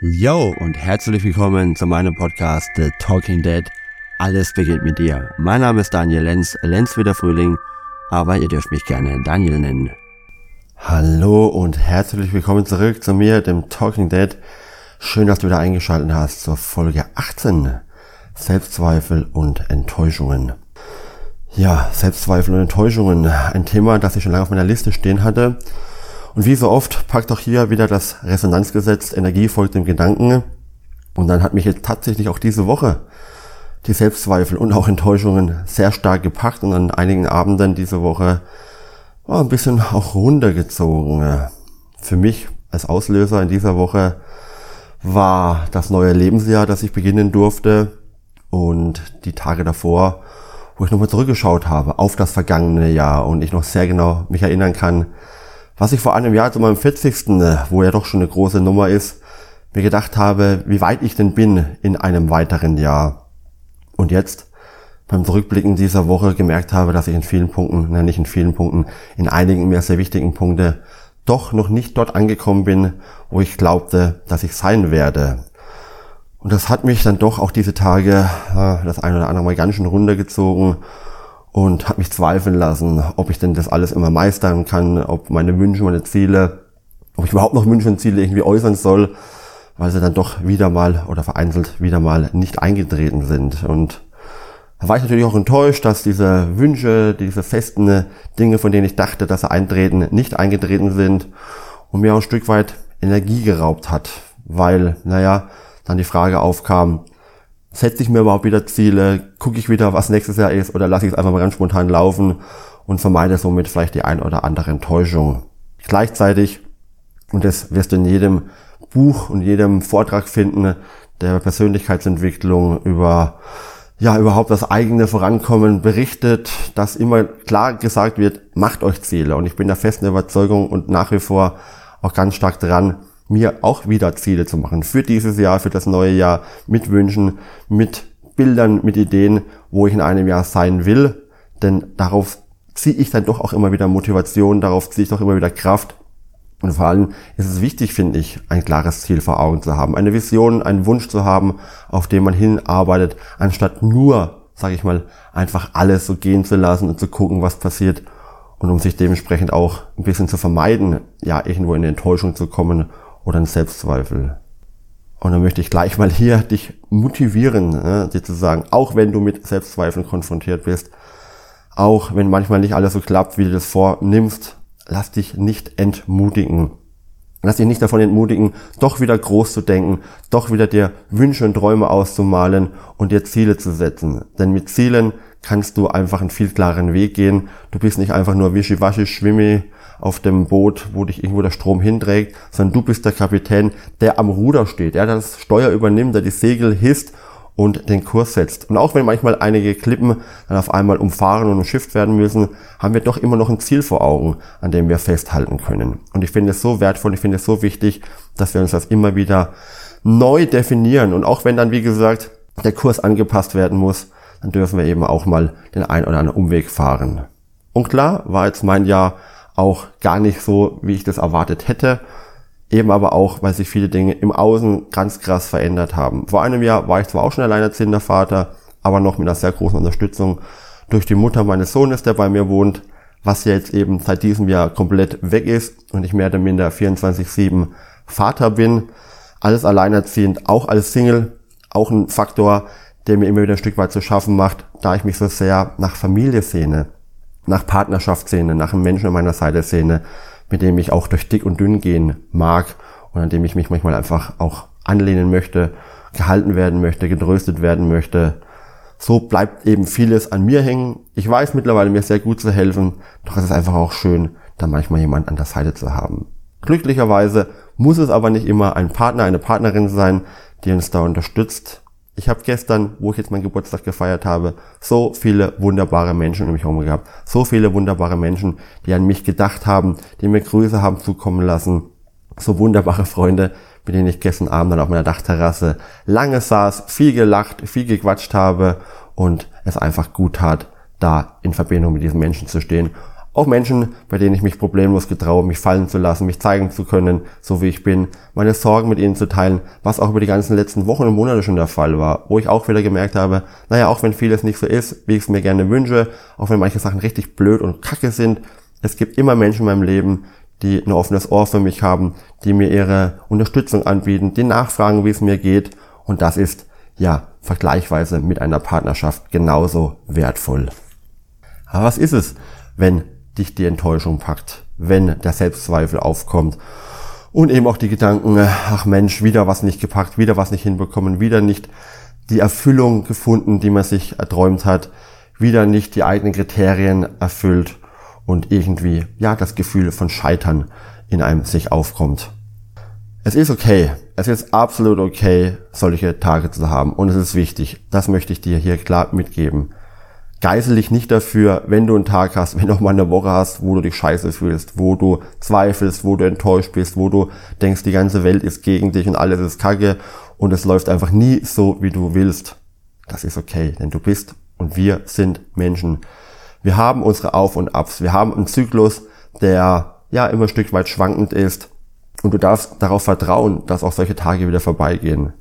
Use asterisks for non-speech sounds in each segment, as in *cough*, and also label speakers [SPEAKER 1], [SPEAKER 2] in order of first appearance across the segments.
[SPEAKER 1] Yo und herzlich willkommen zu meinem Podcast The Talking Dead. Alles beginnt mit dir. Mein Name ist Daniel Lenz, Lenz wie der Frühling, aber ihr dürft mich gerne Daniel nennen. Hallo und herzlich willkommen zurück zu mir, dem Talking Dead. Schön, dass du wieder eingeschaltet hast zur Folge 18. Selbstzweifel und Enttäuschungen. Ja, Selbstzweifel und Enttäuschungen. Ein Thema, das ich schon lange auf meiner Liste stehen hatte und wie so oft packt auch hier wieder das Resonanzgesetz, Energie folgt dem Gedanken. Und dann hat mich jetzt tatsächlich auch diese Woche die Selbstzweifel und auch Enttäuschungen sehr stark gepackt und an einigen Abenden diese Woche war ein bisschen auch runtergezogen. Für mich als Auslöser in dieser Woche war das neue Lebensjahr, das ich beginnen durfte und die Tage davor, wo ich nochmal zurückgeschaut habe auf das vergangene Jahr und ich noch sehr genau mich erinnern kann, was ich vor einem Jahr zu meinem 40. Äh, wo ja doch schon eine große Nummer ist, mir gedacht habe, wie weit ich denn bin in einem weiteren Jahr. Und jetzt beim Zurückblicken dieser Woche gemerkt habe, dass ich in vielen Punkten, nein, nicht in vielen Punkten, in einigen mir sehr wichtigen Punkte doch noch nicht dort angekommen bin, wo ich glaubte, dass ich sein werde. Und das hat mich dann doch auch diese Tage äh, das ein oder andere Mal ganz schön runtergezogen und habe mich zweifeln lassen, ob ich denn das alles immer meistern kann, ob meine Wünsche, meine Ziele, ob ich überhaupt noch Wünsche und Ziele irgendwie äußern soll, weil sie dann doch wieder mal oder vereinzelt wieder mal nicht eingetreten sind. Und da war ich natürlich auch enttäuscht, dass diese Wünsche, diese festen Dinge, von denen ich dachte, dass sie eintreten, nicht eingetreten sind und mir auch ein Stück weit Energie geraubt hat, weil, naja, dann die Frage aufkam, setze ich mir überhaupt wieder Ziele, gucke ich wieder, was nächstes Jahr ist, oder lasse ich es einfach mal ganz spontan laufen und vermeide somit vielleicht die ein oder andere Enttäuschung. Gleichzeitig, und das wirst du in jedem Buch und jedem Vortrag finden, der Persönlichkeitsentwicklung über ja, überhaupt das eigene Vorankommen berichtet, dass immer klar gesagt wird, macht euch Ziele. Und ich bin der festen Überzeugung und nach wie vor auch ganz stark dran, mir auch wieder Ziele zu machen für dieses Jahr, für das neue Jahr, mit Wünschen, mit Bildern, mit Ideen, wo ich in einem Jahr sein will. Denn darauf ziehe ich dann doch auch immer wieder Motivation, darauf ziehe ich doch immer wieder Kraft. Und vor allem ist es wichtig, finde ich, ein klares Ziel vor Augen zu haben, eine Vision, einen Wunsch zu haben, auf den man hinarbeitet, anstatt nur, sage ich mal, einfach alles so gehen zu lassen und zu gucken, was passiert und um sich dementsprechend auch ein bisschen zu vermeiden, ja, irgendwo in Enttäuschung zu kommen oder ein Selbstzweifel. Und dann möchte ich gleich mal hier dich motivieren, ne, dir zu sagen, auch wenn du mit Selbstzweifeln konfrontiert bist, auch wenn manchmal nicht alles so klappt, wie du das vornimmst, lass dich nicht entmutigen. Lass dich nicht davon entmutigen, doch wieder groß zu denken, doch wieder dir Wünsche und Träume auszumalen und dir Ziele zu setzen. Denn mit Zielen kannst du einfach einen viel klareren Weg gehen. Du bist nicht einfach nur wischiwaschi, schwimmi auf dem Boot, wo dich irgendwo der Strom hinträgt, sondern du bist der Kapitän, der am Ruder steht, der das Steuer übernimmt, der die Segel hisst und den Kurs setzt. Und auch wenn manchmal einige Klippen dann auf einmal umfahren und umschifft werden müssen, haben wir doch immer noch ein Ziel vor Augen, an dem wir festhalten können. Und ich finde es so wertvoll, ich finde es so wichtig, dass wir uns das immer wieder neu definieren. Und auch wenn dann, wie gesagt, der Kurs angepasst werden muss, dann dürfen wir eben auch mal den ein oder anderen Umweg fahren. Und klar war jetzt mein Jahr auch gar nicht so, wie ich das erwartet hätte. Eben aber auch, weil sich viele Dinge im Außen ganz krass verändert haben. Vor einem Jahr war ich zwar auch schon alleinerziehender Vater, aber noch mit einer sehr großen Unterstützung durch die Mutter meines Sohnes, der bei mir wohnt, was jetzt eben seit diesem Jahr komplett weg ist und ich mehr oder minder 24-7 Vater bin. Alles alleinerziehend, auch als Single, auch ein Faktor, der mir immer wieder ein Stück weit zu schaffen macht, da ich mich so sehr nach Familie sehne nach Partnerschaft sehne, nach einem Menschen an meiner Seite sehne, mit dem ich auch durch dick und dünn gehen mag und an dem ich mich manchmal einfach auch anlehnen möchte, gehalten werden möchte, getröstet werden möchte. So bleibt eben vieles an mir hängen. Ich weiß mittlerweile mir sehr gut zu helfen, doch es ist einfach auch schön, da manchmal jemand an der Seite zu haben. Glücklicherweise muss es aber nicht immer ein Partner, eine Partnerin sein, die uns da unterstützt, ich habe gestern, wo ich jetzt meinen Geburtstag gefeiert habe, so viele wunderbare Menschen um mich herum gehabt. So viele wunderbare Menschen, die an mich gedacht haben, die mir Grüße haben zukommen lassen. So wunderbare Freunde, mit denen ich gestern Abend dann auf meiner Dachterrasse lange saß, viel gelacht, viel gequatscht habe und es einfach gut tat, da in Verbindung mit diesen Menschen zu stehen. Auch Menschen, bei denen ich mich problemlos getraue, mich fallen zu lassen, mich zeigen zu können, so wie ich bin, meine Sorgen mit ihnen zu teilen, was auch über die ganzen letzten Wochen und Monate schon der Fall war, wo ich auch wieder gemerkt habe, naja, auch wenn vieles nicht so ist, wie ich es mir gerne wünsche, auch wenn manche Sachen richtig blöd und kacke sind, es gibt immer Menschen in meinem Leben, die ein offenes Ohr für mich haben, die mir ihre Unterstützung anbieten, die nachfragen, wie es mir geht. Und das ist, ja, vergleichsweise mit einer Partnerschaft genauso wertvoll. Aber was ist es, wenn dich die Enttäuschung packt, wenn der Selbstzweifel aufkommt und eben auch die Gedanken, ach Mensch, wieder was nicht gepackt, wieder was nicht hinbekommen, wieder nicht die Erfüllung gefunden, die man sich erträumt hat, wieder nicht die eigenen Kriterien erfüllt und irgendwie, ja, das Gefühl von Scheitern in einem sich aufkommt. Es ist okay, es ist absolut okay, solche Tage zu haben und es ist wichtig. Das möchte ich dir hier klar mitgeben. Geisel dich nicht dafür, wenn du einen Tag hast, wenn du auch mal eine Woche hast, wo du dich scheiße fühlst, wo du zweifelst, wo du enttäuscht bist, wo du denkst, die ganze Welt ist gegen dich und alles ist kacke und es läuft einfach nie so, wie du willst. Das ist okay, denn du bist und wir sind Menschen. Wir haben unsere Auf und Abs. Wir haben einen Zyklus, der ja immer ein Stück weit schwankend ist. Und du darfst darauf vertrauen, dass auch solche Tage wieder vorbeigehen.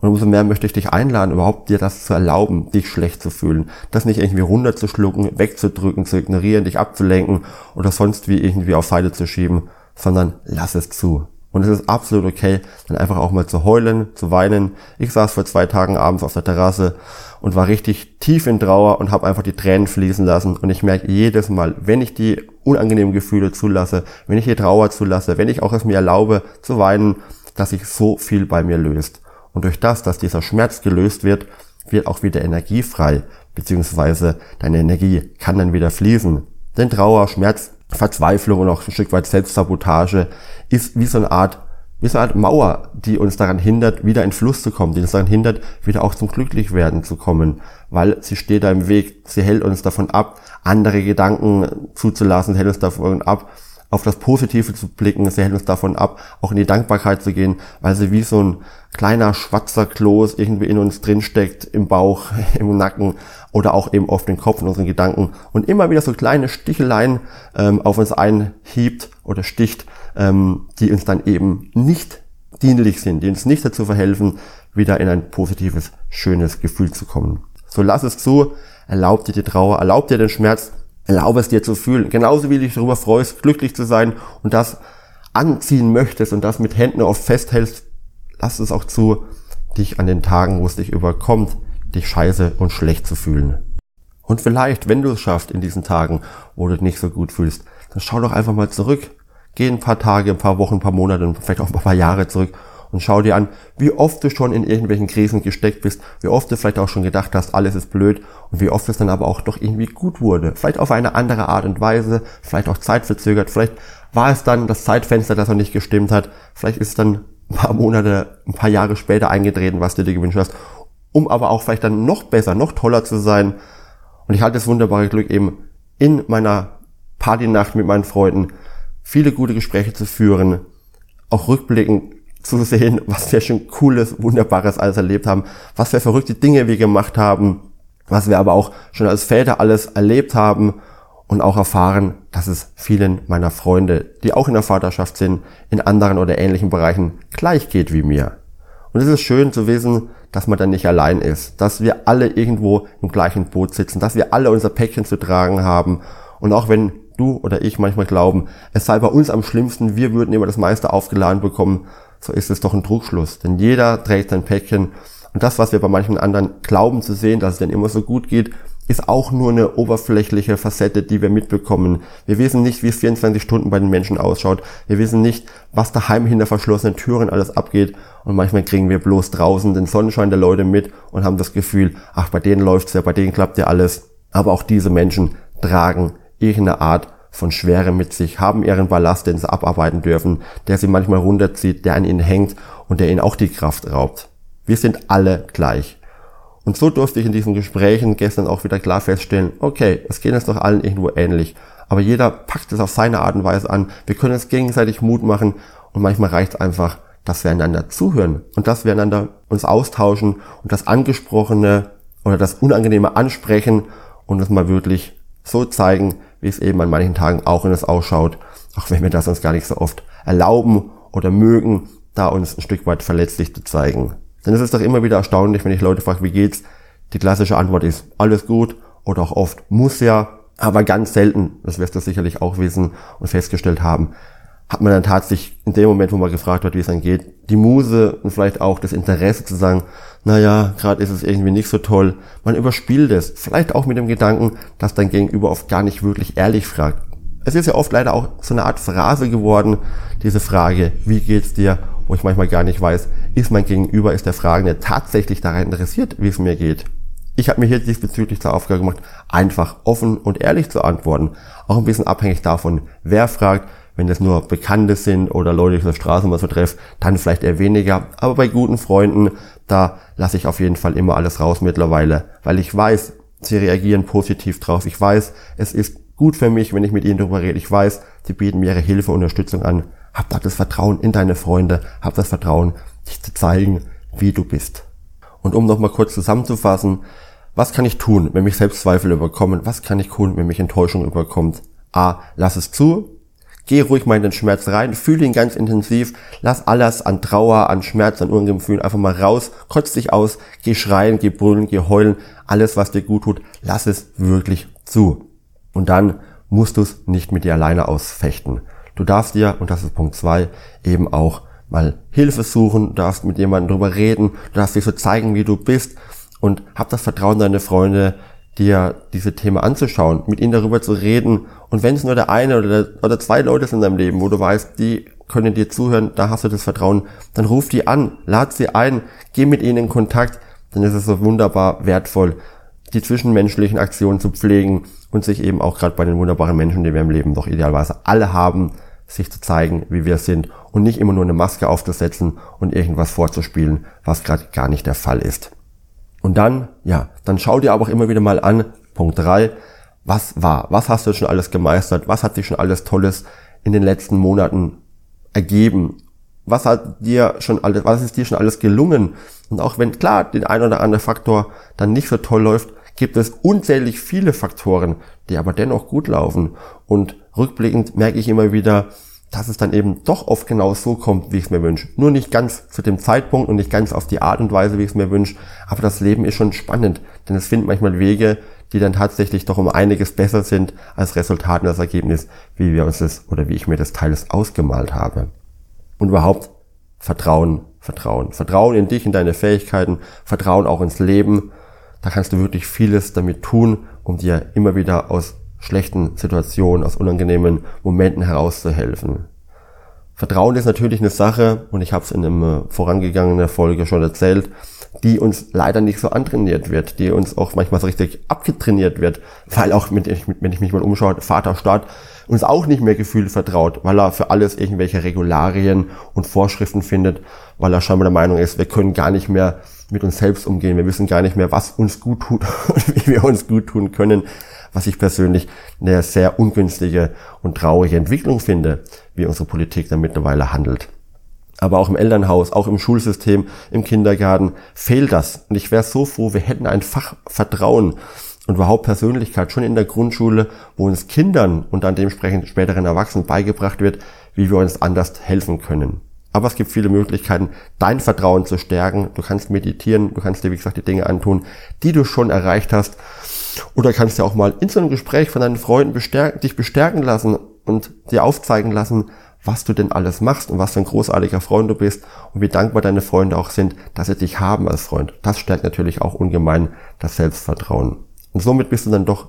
[SPEAKER 1] Und umso mehr möchte ich dich einladen, überhaupt dir das zu erlauben, dich schlecht zu fühlen. Das nicht irgendwie runterzuschlucken, wegzudrücken, zu ignorieren, dich abzulenken oder sonst wie irgendwie auf Seite zu schieben, sondern lass es zu. Und es ist absolut okay, dann einfach auch mal zu heulen, zu weinen. Ich saß vor zwei Tagen abends auf der Terrasse und war richtig tief in Trauer und habe einfach die Tränen fließen lassen. Und ich merke jedes Mal, wenn ich die unangenehmen Gefühle zulasse, wenn ich die Trauer zulasse, wenn ich auch es mir erlaube zu weinen, dass sich so viel bei mir löst. Und durch das, dass dieser Schmerz gelöst wird, wird auch wieder Energie frei, beziehungsweise deine Energie kann dann wieder fließen. Denn Trauer, Schmerz, Verzweiflung und auch ein Stück weit Selbstsabotage ist wie so eine Art wie so eine Art Mauer, die uns daran hindert, wieder in Fluss zu kommen, die uns daran hindert, wieder auch zum Glücklichwerden zu kommen, weil sie steht da im Weg, sie hält uns davon ab, andere Gedanken zuzulassen, hält uns davon ab, auf das Positive zu blicken, sie hält uns davon ab, auch in die Dankbarkeit zu gehen, weil sie wie so ein kleiner schwarzer Kloß irgendwie in uns drinsteckt, im Bauch, *laughs* im Nacken oder auch eben auf den Kopf in unseren Gedanken und immer wieder so kleine Sticheleien ähm, auf uns einhiebt oder sticht, ähm, die uns dann eben nicht dienlich sind, die uns nicht dazu verhelfen, wieder in ein positives, schönes Gefühl zu kommen. So lass es zu, erlaub dir die Trauer, erlaub dir den Schmerz, erlaub es dir zu fühlen. Genauso wie du dich darüber freust, glücklich zu sein und das anziehen möchtest und das mit Händen oft festhältst, lass es auch zu, dich an den Tagen, wo es dich überkommt, dich scheiße und schlecht zu fühlen. Und vielleicht, wenn du es schaffst in diesen Tagen, wo du dich nicht so gut fühlst, dann schau doch einfach mal zurück Geh ein paar Tage, ein paar Wochen, ein paar Monate und vielleicht auch ein paar Jahre zurück und schau dir an, wie oft du schon in irgendwelchen Krisen gesteckt bist, wie oft du vielleicht auch schon gedacht hast, alles ist blöd und wie oft es dann aber auch doch irgendwie gut wurde. Vielleicht auf eine andere Art und Weise, vielleicht auch zeitverzögert, vielleicht war es dann das Zeitfenster, das noch nicht gestimmt hat, vielleicht ist es dann ein paar Monate, ein paar Jahre später eingetreten, was du dir gewünscht hast, um aber auch vielleicht dann noch besser, noch toller zu sein. Und ich halte das wunderbare Glück eben in meiner Partynacht mit meinen Freunden viele gute Gespräche zu führen, auch rückblickend zu sehen, was wir schon cooles, wunderbares alles erlebt haben, was für verrückte Dinge wir gemacht haben, was wir aber auch schon als Väter alles erlebt haben und auch erfahren, dass es vielen meiner Freunde, die auch in der Vaterschaft sind, in anderen oder ähnlichen Bereichen gleich geht wie mir. Und es ist schön zu wissen, dass man dann nicht allein ist, dass wir alle irgendwo im gleichen Boot sitzen, dass wir alle unser Päckchen zu tragen haben und auch wenn du oder ich manchmal glauben, es sei bei uns am schlimmsten, wir würden immer das meiste aufgeladen bekommen, so ist es doch ein Trugschluss. Denn jeder trägt sein Päckchen. Und das, was wir bei manchen anderen glauben zu sehen, dass es denen immer so gut geht, ist auch nur eine oberflächliche Facette, die wir mitbekommen. Wir wissen nicht, wie es 24 Stunden bei den Menschen ausschaut. Wir wissen nicht, was daheim hinter verschlossenen Türen alles abgeht. Und manchmal kriegen wir bloß draußen den Sonnenschein der Leute mit und haben das Gefühl, ach, bei denen läuft's ja, bei denen klappt ja alles. Aber auch diese Menschen tragen irgendeine Art von Schwere mit sich, haben ihren Ballast, den sie abarbeiten dürfen, der sie manchmal runterzieht, der an ihnen hängt und der ihnen auch die Kraft raubt. Wir sind alle gleich. Und so durfte ich in diesen Gesprächen gestern auch wieder klar feststellen, okay, es geht uns doch allen irgendwo ähnlich. Aber jeder packt es auf seine Art und Weise an. Wir können uns gegenseitig Mut machen und manchmal reicht es einfach, dass wir einander zuhören und dass wir einander uns austauschen und das Angesprochene oder das Unangenehme ansprechen und es mal wirklich so zeigen, wie es eben an manchen Tagen auch in uns ausschaut, auch wenn wir das uns gar nicht so oft erlauben oder mögen, da uns ein Stück weit verletzlich zu zeigen. Denn es ist doch immer wieder erstaunlich, wenn ich Leute frage, wie geht's? Die klassische Antwort ist alles gut oder auch oft muss ja, aber ganz selten, das wirst du sicherlich auch wissen und festgestellt haben, hat man dann tatsächlich in dem Moment, wo man gefragt wird, wie es dann geht, die Muse und vielleicht auch das Interesse zu sagen, naja, gerade ist es irgendwie nicht so toll. Man überspielt es, vielleicht auch mit dem Gedanken, dass dein Gegenüber oft gar nicht wirklich ehrlich fragt. Es ist ja oft leider auch so eine Art Phrase geworden, diese Frage, wie geht's dir, wo ich manchmal gar nicht weiß, ist mein Gegenüber, ist der Fragende tatsächlich daran interessiert, wie es mir geht. Ich habe mir hier diesbezüglich zur Aufgabe gemacht, einfach offen und ehrlich zu antworten. Auch ein bisschen abhängig davon, wer fragt, wenn das nur Bekannte sind oder Leute, die auf der Straße mal so treffe, dann vielleicht eher weniger. Aber bei guten Freunden, da lasse ich auf jeden Fall immer alles raus mittlerweile, weil ich weiß, sie reagieren positiv drauf. Ich weiß, es ist gut für mich, wenn ich mit ihnen darüber rede. Ich weiß, sie bieten mir ihre Hilfe, Unterstützung an. Hab da das Vertrauen in deine Freunde, hab das Vertrauen, dich zu zeigen, wie du bist. Und um nochmal kurz zusammenzufassen, was kann ich tun, wenn mich Selbstzweifel überkommen? Was kann ich tun, wenn mich Enttäuschung überkommt? A, lass es zu, Geh ruhig mal in den Schmerz rein, fühl ihn ganz intensiv, lass alles an Trauer, an Schmerz, an Ungefühlen einfach mal raus, kotz dich aus, geh schreien, geh brüllen, geh heulen, alles was dir gut tut, lass es wirklich zu. Und dann musst du es nicht mit dir alleine ausfechten. Du darfst dir, und das ist Punkt zwei, eben auch mal Hilfe suchen, du darfst mit jemandem drüber reden, du darfst dich so zeigen, wie du bist und hab das Vertrauen deine Freunde, dir diese Themen anzuschauen, mit ihnen darüber zu reden. Und wenn es nur der eine oder, der, oder zwei Leute sind in deinem Leben, wo du weißt, die können dir zuhören, da hast du das Vertrauen, dann ruf die an, lad sie ein, geh mit ihnen in Kontakt, dann ist es so wunderbar wertvoll, die zwischenmenschlichen Aktionen zu pflegen und sich eben auch gerade bei den wunderbaren Menschen, die wir im Leben doch idealerweise alle haben, sich zu zeigen, wie wir sind und nicht immer nur eine Maske aufzusetzen und irgendwas vorzuspielen, was gerade gar nicht der Fall ist. Und dann, ja, dann schau dir aber auch immer wieder mal an, Punkt drei, was war, was hast du schon alles gemeistert, was hat sich schon alles Tolles in den letzten Monaten ergeben, was hat dir schon alles, was ist dir schon alles gelungen? Und auch wenn klar den ein oder andere Faktor dann nicht so toll läuft, gibt es unzählig viele Faktoren, die aber dennoch gut laufen. Und rückblickend merke ich immer wieder, dass es dann eben doch oft genau so kommt, wie ich es mir wünsche. Nur nicht ganz zu dem Zeitpunkt und nicht ganz auf die Art und Weise, wie ich es mir wünsche. Aber das Leben ist schon spannend, denn es finden manchmal Wege, die dann tatsächlich doch um einiges besser sind als Resultat und das Ergebnis, wie wir uns das oder wie ich mir das teils ausgemalt habe. Und überhaupt Vertrauen, Vertrauen. Vertrauen in dich, in deine Fähigkeiten, Vertrauen auch ins Leben. Da kannst du wirklich vieles damit tun, um dir immer wieder aus schlechten Situationen, aus unangenehmen Momenten herauszuhelfen. Vertrauen ist natürlich eine Sache, und ich habe es in einer vorangegangenen Folge schon erzählt, die uns leider nicht so antrainiert wird, die uns auch manchmal so richtig abgetrainiert wird, weil auch, wenn ich mich mal umschaue, Vater Staat uns auch nicht mehr gefühlt vertraut, weil er für alles irgendwelche Regularien und Vorschriften findet, weil er scheinbar der Meinung ist, wir können gar nicht mehr mit uns selbst umgehen, wir wissen gar nicht mehr, was uns gut tut *laughs* und wie wir uns gut tun können was ich persönlich eine sehr ungünstige und traurige Entwicklung finde, wie unsere Politik da mittlerweile handelt. Aber auch im Elternhaus, auch im Schulsystem, im Kindergarten fehlt das. Und ich wäre so froh, wir hätten ein Fach Vertrauen und überhaupt Persönlichkeit schon in der Grundschule, wo uns Kindern und dann dementsprechend späteren Erwachsenen beigebracht wird, wie wir uns anders helfen können. Aber es gibt viele Möglichkeiten, dein Vertrauen zu stärken. Du kannst meditieren, du kannst dir, wie gesagt, die Dinge antun, die du schon erreicht hast. Oder kannst du auch mal in so einem Gespräch von deinen Freunden bestärken, dich bestärken lassen und dir aufzeigen lassen, was du denn alles machst und was für ein großartiger Freund du bist und wie dankbar deine Freunde auch sind, dass sie dich haben als Freund. Das stärkt natürlich auch ungemein das Selbstvertrauen. Und somit bist du dann doch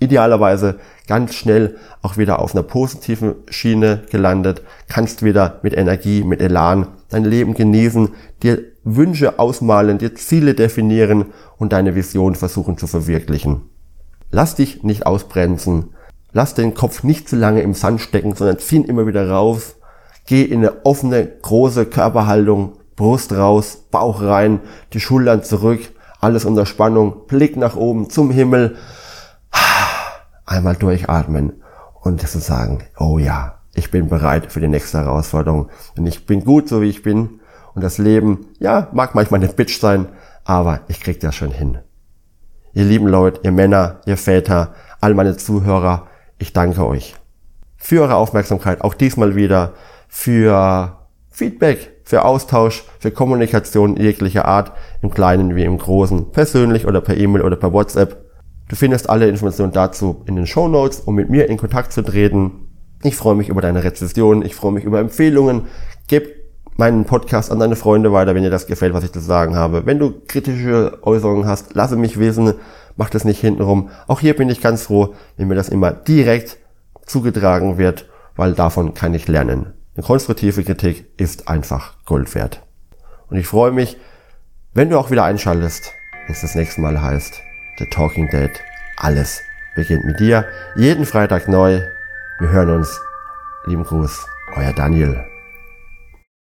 [SPEAKER 1] idealerweise ganz schnell auch wieder auf einer positiven Schiene gelandet, kannst wieder mit Energie, mit Elan dein Leben genießen, dir Wünsche ausmalen, dir Ziele definieren und deine Vision versuchen zu verwirklichen. Lass dich nicht ausbremsen. Lass den Kopf nicht zu lange im Sand stecken, sondern zieh ihn immer wieder raus. Geh in eine offene, große Körperhaltung, Brust raus, Bauch rein, die Schultern zurück, alles unter Spannung, Blick nach oben zum Himmel. Einmal durchatmen und zu sagen, oh ja, ich bin bereit für die nächste Herausforderung. Denn ich bin gut, so wie ich bin. Und das Leben, ja, mag manchmal eine Bitch sein, aber ich krieg das schon hin. Ihr lieben Leute, ihr Männer, ihr Väter, all meine Zuhörer, Ich danke euch für eure Aufmerksamkeit, auch diesmal wieder, für Feedback, für Austausch, für Kommunikation jeglicher Art, im Kleinen wie im Großen, persönlich oder per E-Mail oder per WhatsApp. Du findest alle Informationen dazu in den Show Notes, um mit mir in Kontakt zu treten. Ich freue mich über deine Rezession, ich freue mich über Empfehlungen. Gib meinen Podcast an deine Freunde weiter, wenn dir das gefällt, was ich zu sagen habe. Wenn du kritische Äußerungen hast, lasse mich wissen, mach das nicht hintenrum. Auch hier bin ich ganz froh, wenn mir das immer direkt zugetragen wird, weil davon kann ich lernen. Eine konstruktive Kritik ist einfach Gold wert. Und ich freue mich, wenn du auch wieder einschaltest, wenn es das nächste Mal heißt, The Talking Dead, alles beginnt mit dir. Jeden Freitag neu. Wir hören uns. Lieben Gruß, euer Daniel.